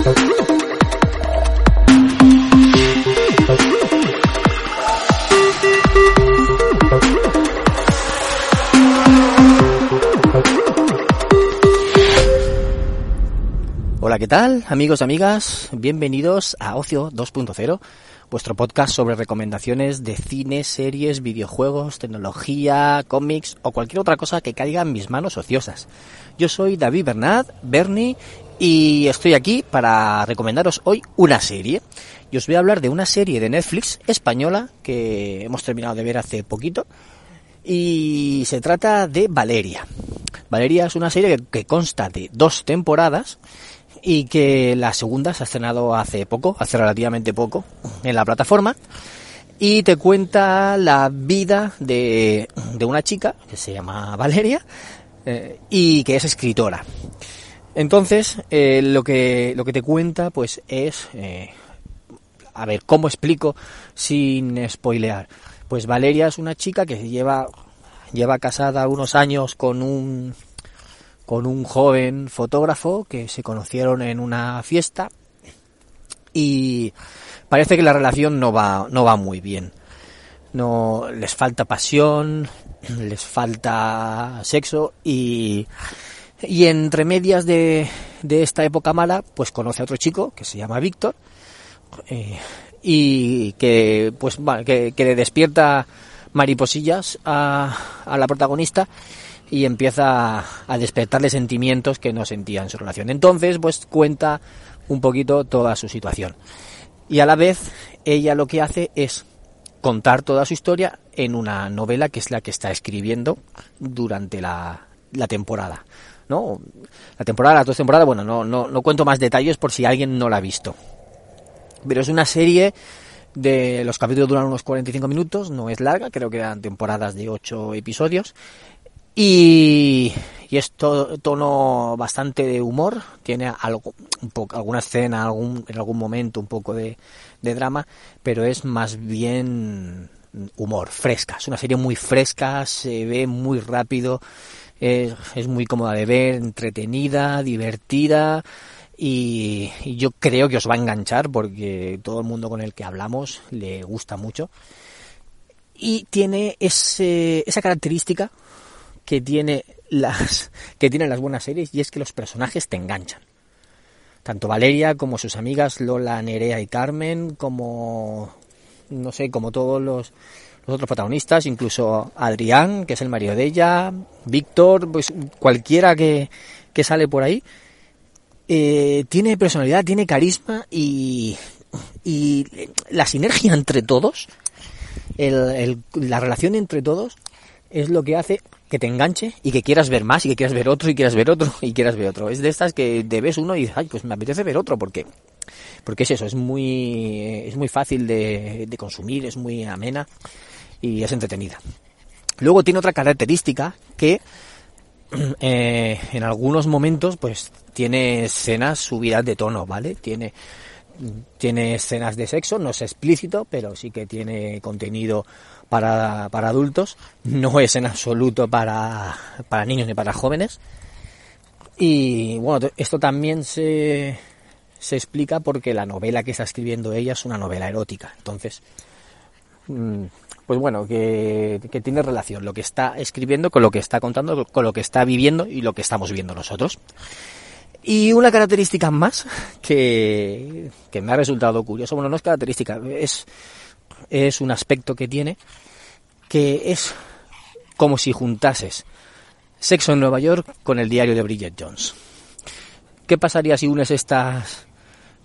Hola, ¿qué tal? Amigos, amigas, bienvenidos a Ocio 2.0, vuestro podcast sobre recomendaciones de cine, series, videojuegos, tecnología, cómics o cualquier otra cosa que caiga en mis manos ociosas. Yo soy David Bernat, Bernie, y estoy aquí para recomendaros hoy una serie. Y os voy a hablar de una serie de Netflix española que hemos terminado de ver hace poquito. Y se trata de Valeria. Valeria es una serie que, consta de dos temporadas y que la segunda se ha estrenado hace poco, hace relativamente poco, en la plataforma. Y te cuenta la vida de, de una chica que se llama Valeria eh, y que es escritora. Entonces, eh, lo, que, lo que te cuenta pues es... Eh, a ver, ¿cómo explico sin spoilear? Pues Valeria es una chica que lleva, lleva casada unos años con un con un joven fotógrafo que se conocieron en una fiesta y parece que la relación no va, no va muy bien. No, les falta pasión, les falta sexo y, y entre medias de, de esta época mala, pues conoce a otro chico que se llama Víctor eh, y que pues que, que le despierta mariposillas a, a la protagonista y empieza a despertarle sentimientos que no sentía en su relación. Entonces, pues cuenta un poquito toda su situación. Y a la vez, ella lo que hace es contar toda su historia en una novela que es la que está escribiendo durante la, la temporada. ¿no? La temporada, las dos temporadas, bueno, no, no, no cuento más detalles por si alguien no la ha visto. Pero es una serie de los capítulos duran unos 45 minutos, no es larga, creo que eran temporadas de 8 episodios y, y es tono bastante de humor, tiene algo, un poco, alguna escena, algún, en algún momento un poco de, de drama, pero es más bien humor, fresca. Es una serie muy fresca, se ve muy rápido, es, es muy cómoda de ver, entretenida, divertida. Y, y, yo creo que os va a enganchar porque todo el mundo con el que hablamos le gusta mucho. Y tiene ese, esa característica que tiene las que tienen las buenas series y es que los personajes te enganchan. Tanto Valeria como sus amigas Lola, Nerea y Carmen, como no sé, como todos los, otros protagonistas, incluso Adrián, que es el marido de ella, Víctor, pues cualquiera que, que sale por ahí, eh, tiene personalidad, tiene carisma y, y la sinergia entre todos, el, la relación entre todos, es lo que hace que te enganche y que quieras ver más y que quieras ver otro y quieras ver otro y quieras ver otro. Es de estas que te ves uno y dices, ay, pues me apetece ver otro porque porque es eso, es muy es muy fácil de consumir, es muy amena y es entretenida. Luego tiene otra característica que eh, en algunos momentos pues tiene escenas subidas de tono, ¿vale? Tiene tiene escenas de sexo, no es explícito, pero sí que tiene contenido para, para adultos, no es en absoluto para, para niños ni para jóvenes. Y bueno, esto también se, se explica porque la novela que está escribiendo ella es una novela erótica. Entonces, pues bueno, que, tiene relación lo que está escribiendo con lo que está contando, con lo que está viviendo y lo que estamos viendo nosotros. Y una característica más que, que me ha resultado curioso, bueno, no es característica, es es un aspecto que tiene que es como si juntases Sexo en Nueva York con el diario de Bridget Jones. ¿Qué pasaría si unes estas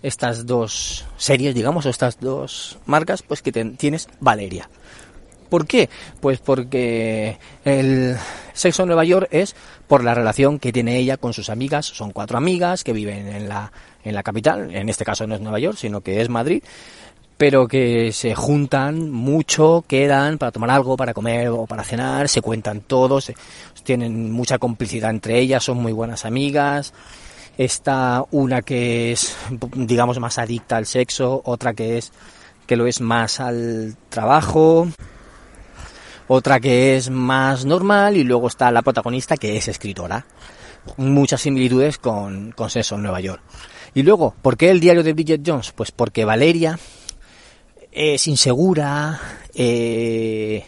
estas dos series, digamos, o estas dos marcas? Pues que te, tienes Valeria. ¿Por qué? Pues porque el sexo en Nueva York es por la relación que tiene ella con sus amigas. Son cuatro amigas que viven en la, en la capital. En este caso no es Nueva York, sino que es Madrid pero que se juntan mucho, quedan para tomar algo, para comer o para cenar, se cuentan todos, tienen mucha complicidad entre ellas, son muy buenas amigas. Está una que es, digamos, más adicta al sexo, otra que es que lo es más al trabajo, otra que es más normal y luego está la protagonista que es escritora. Muchas similitudes con, con Sexo en Nueva York. Y luego, ¿por qué el diario de Bridget Jones? Pues porque Valeria es insegura, eh,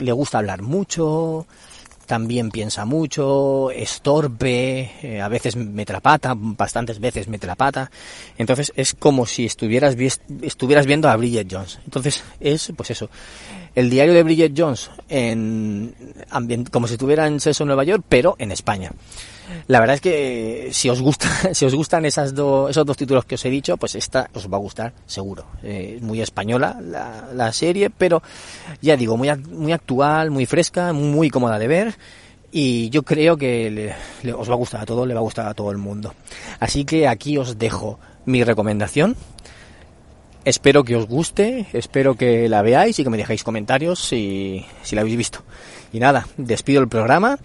le gusta hablar mucho, también piensa mucho, es torpe, eh, a veces mete la pata, bastantes veces mete la pata. Entonces es como si estuvieras, estuvieras viendo a Bridget Jones. Entonces es, pues eso, el diario de Bridget Jones en como si estuviera en Sexo Nueva York, pero en España. La verdad es que si os gusta, si os gustan esas dos, esos dos títulos que os he dicho, pues esta os va a gustar seguro. Eh, es muy española la, serie, pero ya digo, muy, muy actual, muy fresca, muy cómoda de ver. Y yo creo que le, os va a gustar a todos, le va a gustar a todo el mundo. Así que aquí os dejo mi recomendación. Espero que os guste, espero que la veáis y que me dejéis comentarios si, si la habéis visto. Y nada, despido el programa.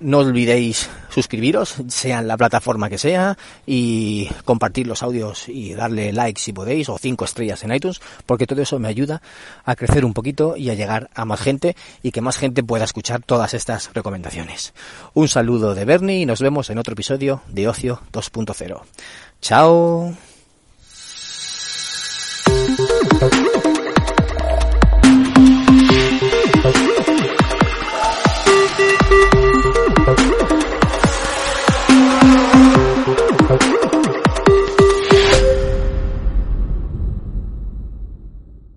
No olvidéis suscribiros, sea en la plataforma que sea, y compartir los audios y darle like si podéis, o cinco estrellas en iTunes, porque todo eso me ayuda a crecer un poquito y a llegar a más gente y que más gente pueda escuchar todas estas recomendaciones. Un saludo de Bernie y nos vemos en otro episodio de Ocio 2.0. Chao.